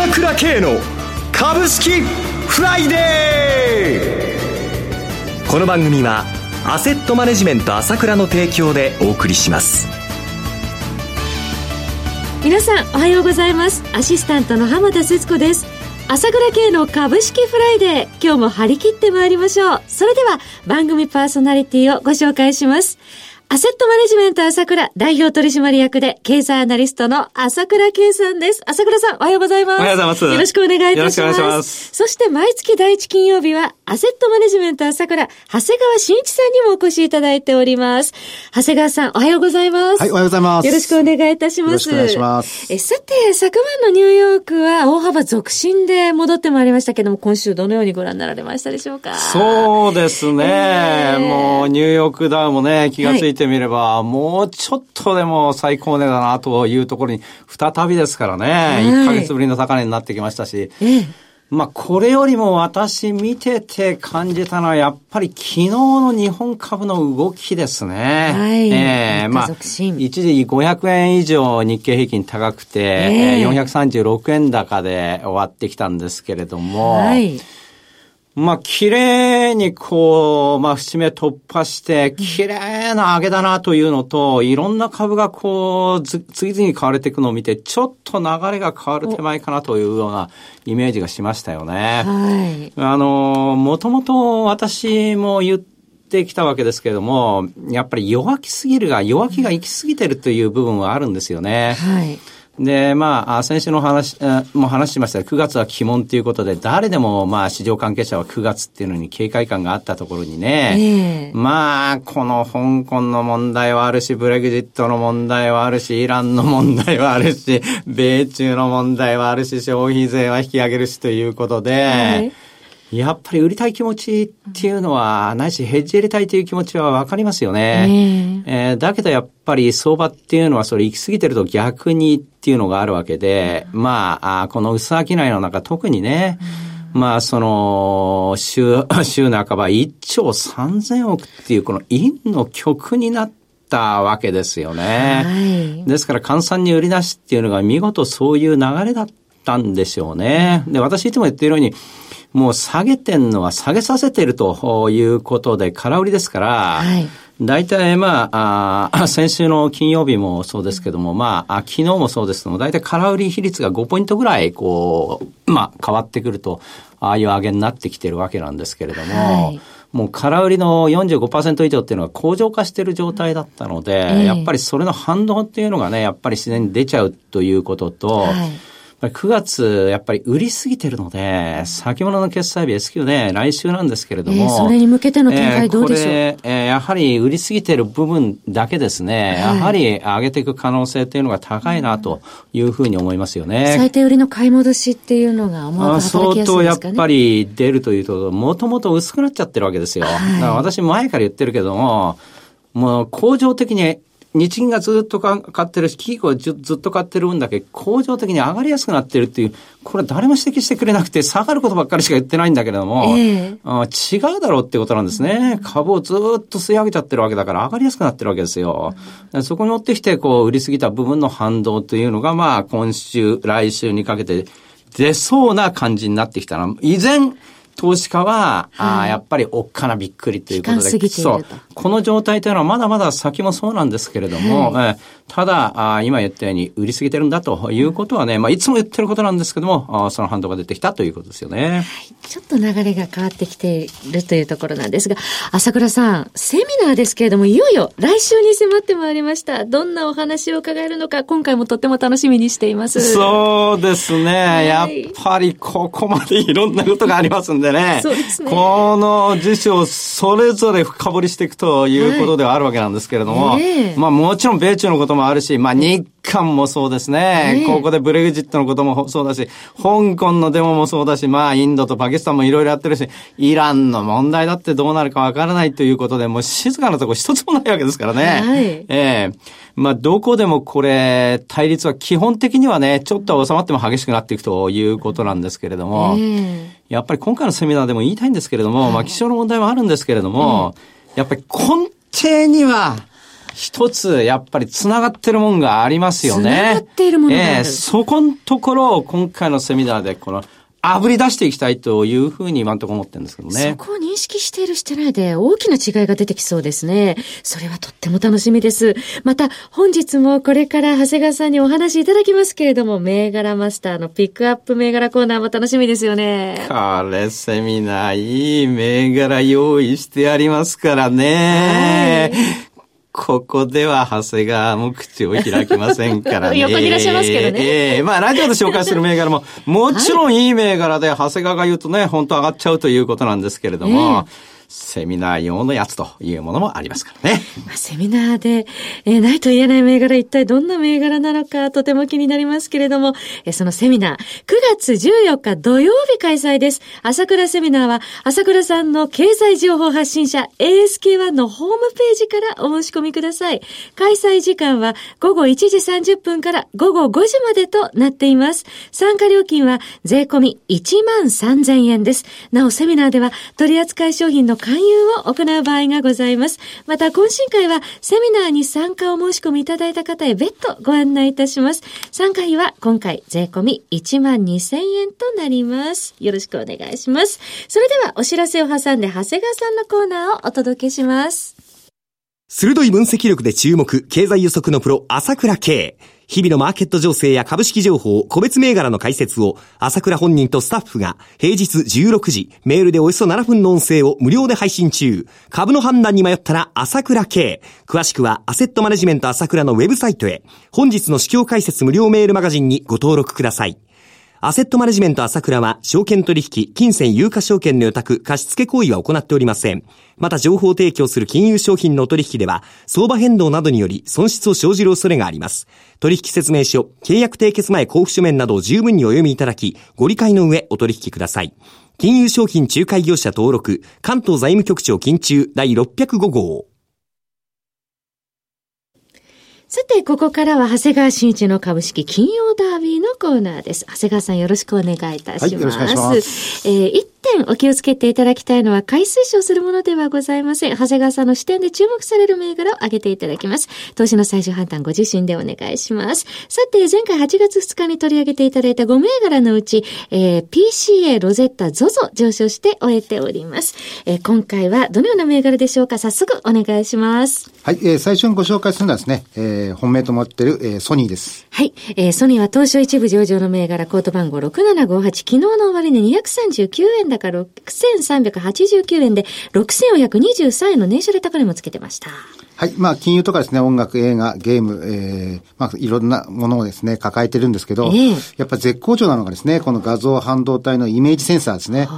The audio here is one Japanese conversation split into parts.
朝倉慶の株式フライデー。この番組はアセットマネジメント朝倉の提供でお送りします。皆さんおはようございます。アシスタントの浜田節子です。朝倉慶の株式フライデー今日も張り切ってまいりましょう。それでは番組パーソナリティをご紹介します。アセットマネジメント朝倉代表取締役で経済アナリストの朝倉慶さんです。朝倉さん、おはようございます。おはようございます。よろしくお願いいたします。よろしくお願いします。そして毎月第一金曜日は、アセットマネジメント朝倉、長谷川慎一さんにもお越しいただいております。長谷川さん、おはようございます。はい、おはようございます。よろしくお願いいたします。よろしくお願いします。え、さて、昨晩のニューヨークは大幅続伸で戻ってまいりましたけども、今週どのようにご覧になられましたでしょうか？そうですね。えー、もう、ニューヨークダウンもね、気がついてみれば、はい、もうちょっとでも最高値だなというところに再びですからね、はい、1ヶ月ぶりの高値になってきましたし、ええ。まあ、これよりも私見てて感じたのは、やっぱり昨日の日本株の動きですね。はい。ええ。ー、まあ、一時500円以上日経平均高くて、えー、436円高で終わってきたんですけれども、はい。まあ、綺麗にこう、まあ、節目突破して、綺麗な上げだなというのと、いろんな株がこう、次々に買われていくのを見て、ちょっと流れが変わる手前かなというようなイメージがしましたよね。はい。あの、もともと私も言ってきたわけですけれども、やっぱり弱気すぎるが、弱気が行き過ぎてるという部分はあるんですよね。はい。で、まあ、先週の話、も話しましたが、9月は鬼門ということで、誰でも、まあ、市場関係者は9月っていうのに警戒感があったところにね、えー、まあ、この香港の問題はあるし、ブレグジットの問題はあるし、イランの問題はあるし、米中の問題はあるし、消費税は引き上げるしということで、えーやっぱり売りたい気持ちっていうのは、ないしヘッジ入れたいという気持ちはわかりますよね。えー、えー、だけどやっぱり相場っていうのはそれ行き過ぎてると逆にっていうのがあるわけで、まあ、あこの薄商いの中特にね、まあ、その、週、週半ば1兆3000億っていうこの陰の曲になったわけですよね。はい、ですから、換算に売り出しっていうのが見事そういう流れだったんでしょうね。で、私いつも言っているように、もう下げてんのは下げさせてるということで空売りですから、はい、大体まああ、先週の金曜日もそうですけども、まあ、昨日もそうですけども、大体空売り比率が5ポイントぐらい、こう、まあ、変わってくると、ああいう上げになってきてるわけなんですけれども、はい。もう空売りの45%以上っていうのは向上化している状態だったので、えー、やっぱりそれの反動っていうのがね、やっぱり自然に出ちゃうということと、はい9月、やっぱり売りすぎてるので、先物の決済日 S q ね、来週なんですけれども。えー、それに向けての展開どうでしょう、えー、これ、えー、やはり売りすぎてる部分だけですね、はい、やはり上げていく可能性っていうのが高いなというふうに思いますよね。最低売りの買い戻しっていうのが思わず働きやすいですか、ね、相当やっぱり出るというと、もともと薄くなっちゃってるわけですよ。はい、私前から言ってるけども、もう恒常的に日銀がずっと買ってるし、企業がずっと買ってる分だけ、恒常的に上がりやすくなってるっていう、これ誰も指摘してくれなくて、下がることばっかりしか言ってないんだけれども、えー、違うだろうってことなんですね。株をずっと吸い上げちゃってるわけだから、上がりやすくなってるわけですよ。そこに持ってきて、こう、売りすぎた部分の反動というのが、まあ、今週、来週にかけて出そうな感じになってきたら、依然、投資家は、はい、あやっぱりおっかなびっくりということで、そう、この状態というのはまだまだ先もそうなんですけれども、はい、えただあ、今言ったように売りすぎてるんだということはね、まあ、いつも言ってることなんですけども、あその反動が出てきたということですよね。はい、ちょっと流れが変わってきているというところなんですが、朝倉さん、セミナーですけれども、いよいよ来週に迫ってまいりました。どんなお話を伺えるのか、今回もとっても楽しみにしています。そうですね。やっぱりここまでいろんなことがありますんでね。そうですね。この辞書をそれぞれ深掘りしていくということではあるわけなんですけれども、はい、まあもちろん米中のこともあるし、まあ日韓もそうですね。ここでブレグジットのこともそうだし、香港のデモもそうだし、まあインドとパキスタンもいろいろやってるし、イランの問題だってどうなるかわからないということで、もう静かなとこ一つもないわけですからね。はい、ええ。ー、まあどこでもこれ、対立は基本的にはね、ちょっと収まっても激しくなっていくということなんですけれども、えー、やっぱり今回のセミナーでも言いたいんですけれども、はい、まあ気象の問題もあるんですけれども、やっぱり根底には、一つ、やっぱり繋がってるもんがありますよね。繋がっているものがある。えー、そこのところを今回のセミナーで、この、炙り出していきたいというふうに今のところ思ってるんですけどね。そこを認識しているしてないで大きな違いが出てきそうですね。それはとっても楽しみです。また本日もこれから長谷川さんにお話いただきますけれども、銘柄マスターのピックアップ銘柄コーナーも楽しみですよね。これセミナーいい銘柄用意してありますからね。はいここでは長谷川も口を開きませんからね。横にいらっしゃいますけどね。ええー、まあラジオで紹介する銘柄も、もちろんいい銘柄で、長谷川が言うとね、本当上がっちゃうということなんですけれども、えーセミナー用のやつというものもありますからね。まあ、セミナーで、えー、ないと言えない銘柄、一体どんな銘柄なのか、とても気になりますけれども、えー、そのセミナー、9月14日土曜日開催です。朝倉セミナーは、朝倉さんの経済情報発信者、ASK1 のホームページからお申し込みください。開催時間は午後1時30分から午後5時までとなっています。参加料金は税込み1万3000円です。なお、セミナーでは取扱商品の勧誘を行う場合がございます。また、懇親会は、セミナーに参加を申し込みいただいた方へ別途ご案内いたします。参加費は今回税込み1万2000円となります。よろしくお願いします。それでは、お知らせを挟んで、長谷川さんのコーナーをお届けします。鋭い分析力で注目、経済予測のプロ、朝倉慶。日々のマーケット情勢や株式情報、個別銘柄の解説を、朝倉本人とスタッフが、平日16時、メールでおよそ7分の音声を無料で配信中。株の判断に迷ったら、朝倉系。詳しくは、アセットマネジメント朝倉のウェブサイトへ、本日の市況解説無料メールマガジンにご登録ください。アセットマネジメント朝倉は、証券取引、金銭有価証券の予託、貸付行為は行っておりません。また情報提供する金融商品の取引では、相場変動などにより損失を生じる恐れがあります。取引説明書、契約締結前交付書面などを十分にお読みいただき、ご理解の上お取引ください。金融商品仲介業者登録、関東財務局長金中第605号。さて、ここからは長谷川新一の株式金曜ダービーのコーナーです。長谷川さんよろしくお願いいたします。はい、よろしくお願いします。えー、一点お気をつけていただきたいのは、買い推奨するものではございません。長谷川さんの視点で注目される銘柄を挙げていただきます。投資の最終判断ご自身でお願いします。さて、前回8月2日に取り上げていただいた5銘柄のうち、えー、PCA ロゼッタ ZOZO 上昇して終えております。えー、今回はどのような銘柄でしょうか早速お願いします。はい、えー、最初にご紹介するのはですね、えー、本命と思っている、えー、ソニーです。はい、えー、ソニーは東証一部上場の銘柄コート番号6758、昨日の終値239円高6389円で、6423円の年初で高値もつけてました。はい。まあ、金融とかですね、音楽、映画、ゲーム、えー、まあ、いろんなものをですね、抱えてるんですけど、えー、やっぱ絶好調なのがですね、この画像半導体のイメージセンサーですね。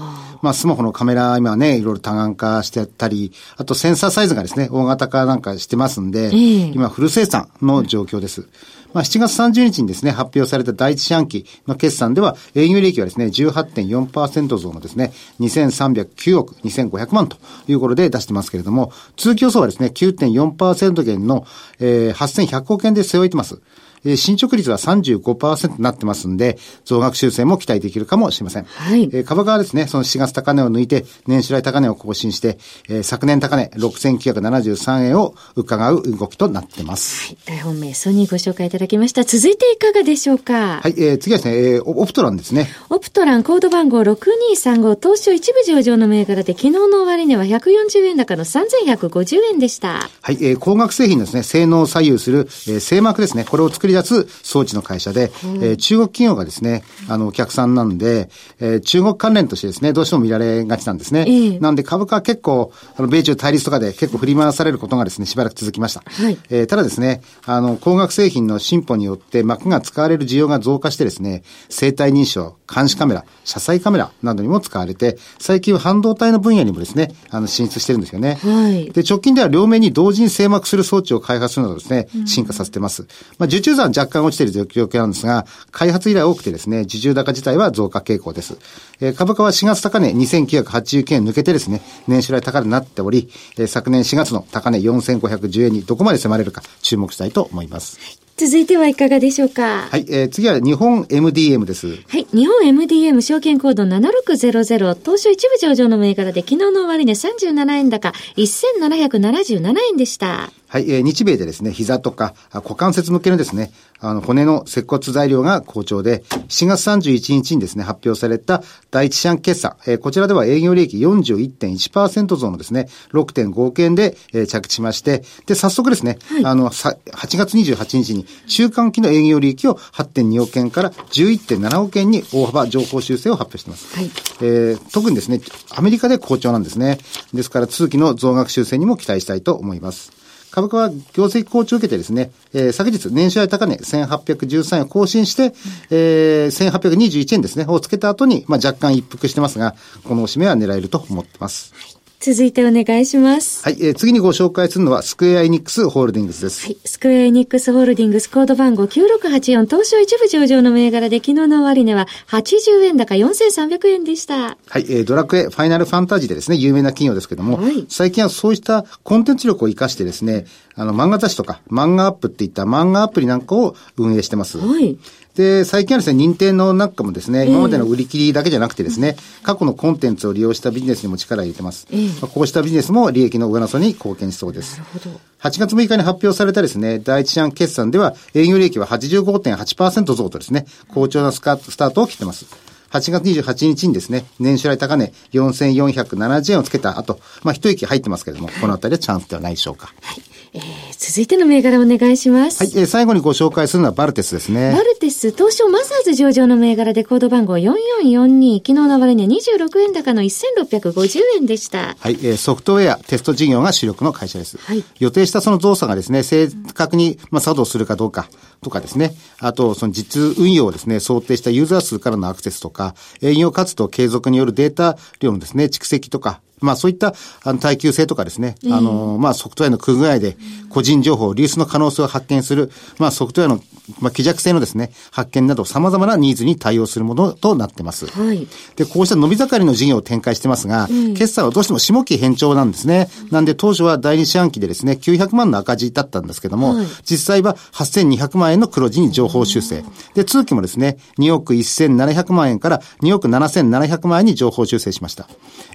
まあ、スマホのカメラ、今ね、いろいろ多眼化してたり、あとセンサーサイズがですね、大型化なんかしてますんで、えー、今、フル生産の状況です。まあ、7月30日にですね、発表された第一四半期の決算では、営業利益はですね、18.4%増のですね、2309億2500万ということで出してますけれども、通期予想はですね、9.4%減の、えー、8100億円で背負えてます。えー、進捗率は35%になってますんで、増額修正も期待できるかもしれません。はい。えー、株価はですね、その4月高値を抜いて、年初来高値を更新して、えー、昨年高値6973円を伺う動きとなってます。はい。大本命、ソニーご紹介いただきました。続いていかがでしょうか？はい、えー、次はですね、えー、オプトランですね。オプトラン、コード番号6235、東証一部上場の銘柄で、昨日の終値は140円高の3150円でした。はい、えー、工学製品ですね、性能を左右する、えー、製膜ですね、これを作りり出す装置の会社で、うん、えー、中国企業がですね、あの、お客さんなんで、えー、中国関連としてですね、どうしても見られがちなんですね。えー、なんで株価は結構、あの、米中対立とかで結構振り回されることがですね、しばらく続きました。はい、えー、ただですね、あの、工学製品の進歩によって膜が使われる需要が増加してですね、生体認証、監視カメラ、車載カメラなどにも使われて、最近は半導体の分野にもですね、あの、進出してるんですよね。はい。で、直近では両面に同時に静膜する装置を開発するなどですね、進化させてます。まあ、受注残若干落ちている状況なんですが、開発依頼多くてですね、受注高自体は増加傾向です。えー、株価は4月高値2989円抜けてですね、年初来高値になっており、えー、昨年4月の高値4510円にどこまで迫れるか注目したいと思います。はい続いてはいかがでしょうか？はい、えー、次は日本 MDM です。はい、日本 MDM 証券コード7600東証一部上場の銘柄で昨日の終値37円高1777円でした。はい、えー、日米でですね、膝とか股関節向けのですね、あの、骨の接骨材料が好調で、7月31日にですね、発表された第一四半決算、えー、こちらでは営業利益41.1%増のですね、6.5億円で、えー、着地しまして、で、早速ですね、はい、あの、さ、8月28日に中間期の営業利益を8.2億円から11.7億円に大幅情報修正を発表しています。はい、えー、特にですね、アメリカで好調なんですね。ですから、通期の増額修正にも期待したいと思います。株価は業績好調を受けてですね、えー、昨日年初来高値1813円を更新して、えー、1821円ですね、をつけた後に、まあ、若干一服してますが、このおしめは狙えると思ってます。はい続いてお願いします。はい、えー、次にご紹介するのは、スクエアエニックスホールディングスです。はい、スクエアエニックスホールディングスコード番号9684東証一部上場の銘柄で昨日の終値は80円高4300円でした。はい、えー、ドラクエファイナルファンタジーでですね、有名な企業ですけども、はい、最近はそうしたコンテンツ力を活かしてですね、あの、漫画雑誌とか、漫画アップっていった漫画アプリなんかを運営してます。はい。で、最近はですね、認定の中もですね、今までの売り切りだけじゃなくてですね、過去のコンテンツを利用したビジネスにも力を入れてます。まあ、こうしたビジネスも利益の上乗せに貢献しそうです。なるほど。8月6日に発表されたですね、第一四半決算では、営業利益は85.8%増とですね、好調なスカスタートを切ってます。8月28日にですね、年初来高値4470円をつけた後、まあ一息入ってますけれども、このあたりはチャンスではないでしょうか。はい。えー、続いての銘柄お願いします。はい、えー、最後にご紹介するのはバルテスですね。バルテス、東証マザーズ上場の銘柄でコード番号4442、昨日の終値26円高の1650円でした。はい、えー、ソフトウェア、テスト事業が主力の会社です。はい。予定したその動作がですね、正確に、まあ、作動するかどうかとかですね、あと、その実運用をですね、想定したユーザー数からのアクセスとか、営業活動継続によるデータ量のですね、蓄積とか、まあそういったあの耐久性とかですね、あの、まあソフトウェアの不具合で個人情報、流出の可能性を発見する、まあソフトウェアの、まあ希弱性のですね、発見など様々なニーズに対応するものとなってます。はい。で、こうした伸び盛りの事業を展開してますが、うん、決算はどうしても下期偏重なんですね。なんで当初は第二四半期でですね、900万の赤字だったんですけども、はい、実際は8200万円の黒字に情報修正。で、通期もですね、2億1700万円から2億7700万円に情報修正しました。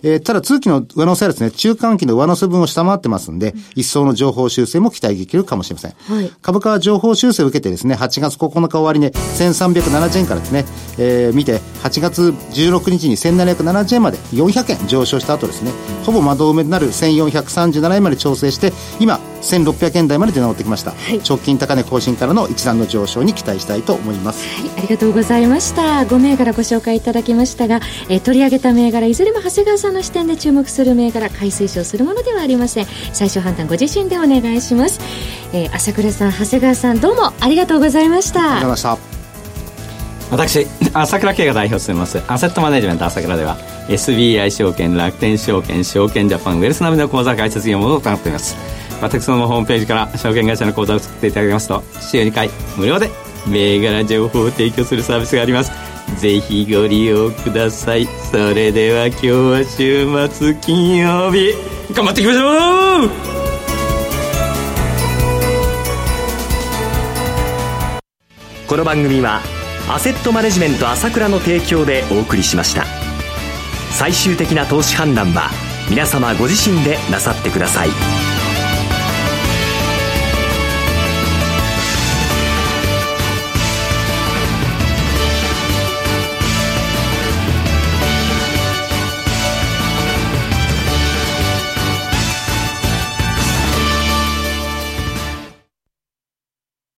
えー、ただ通期の上乗せはですね、中間期の上乗せ分を下回ってますんで、一層の情報修正も期待できるかもしれません。はい、株価は情報修正を受けてですね、8月9日終わりね、1370円からですね、えー、見て、8月16日に1770円まで400円上昇した後ですね、ほぼ窓埋めとなる1437円まで調整して、今、1600円台まで出直ってきました、はい、直近高値更新からの一段の上昇に期待したいと思います、はい、ありがとうございました。5銘柄ご紹介いただきましたが、えー、取り上げた銘柄いずれも長谷川さんの視点で注目する銘柄買い推奨するものではありません。最終判断ご自身でお願いします、えー、朝倉さん長谷川さんどうもありがとうございました。ありがとうございました。私朝倉慶が代表しています。アセットマネジメント朝倉では SBI 証券楽天証券証券ジャパンウェルスナビの口座開設業務を行っています私のホームページから証券会社の口座を作っていただきますと週2回無料で銘柄情報を提供するサービスがあります。ぜひご利用ください。それでは今日は週末金曜日。頑張っていきましょう！この番組はアセットマネジメント朝倉の提供でお送りしました。最終的な投資判断は皆様ご自身でなさってください。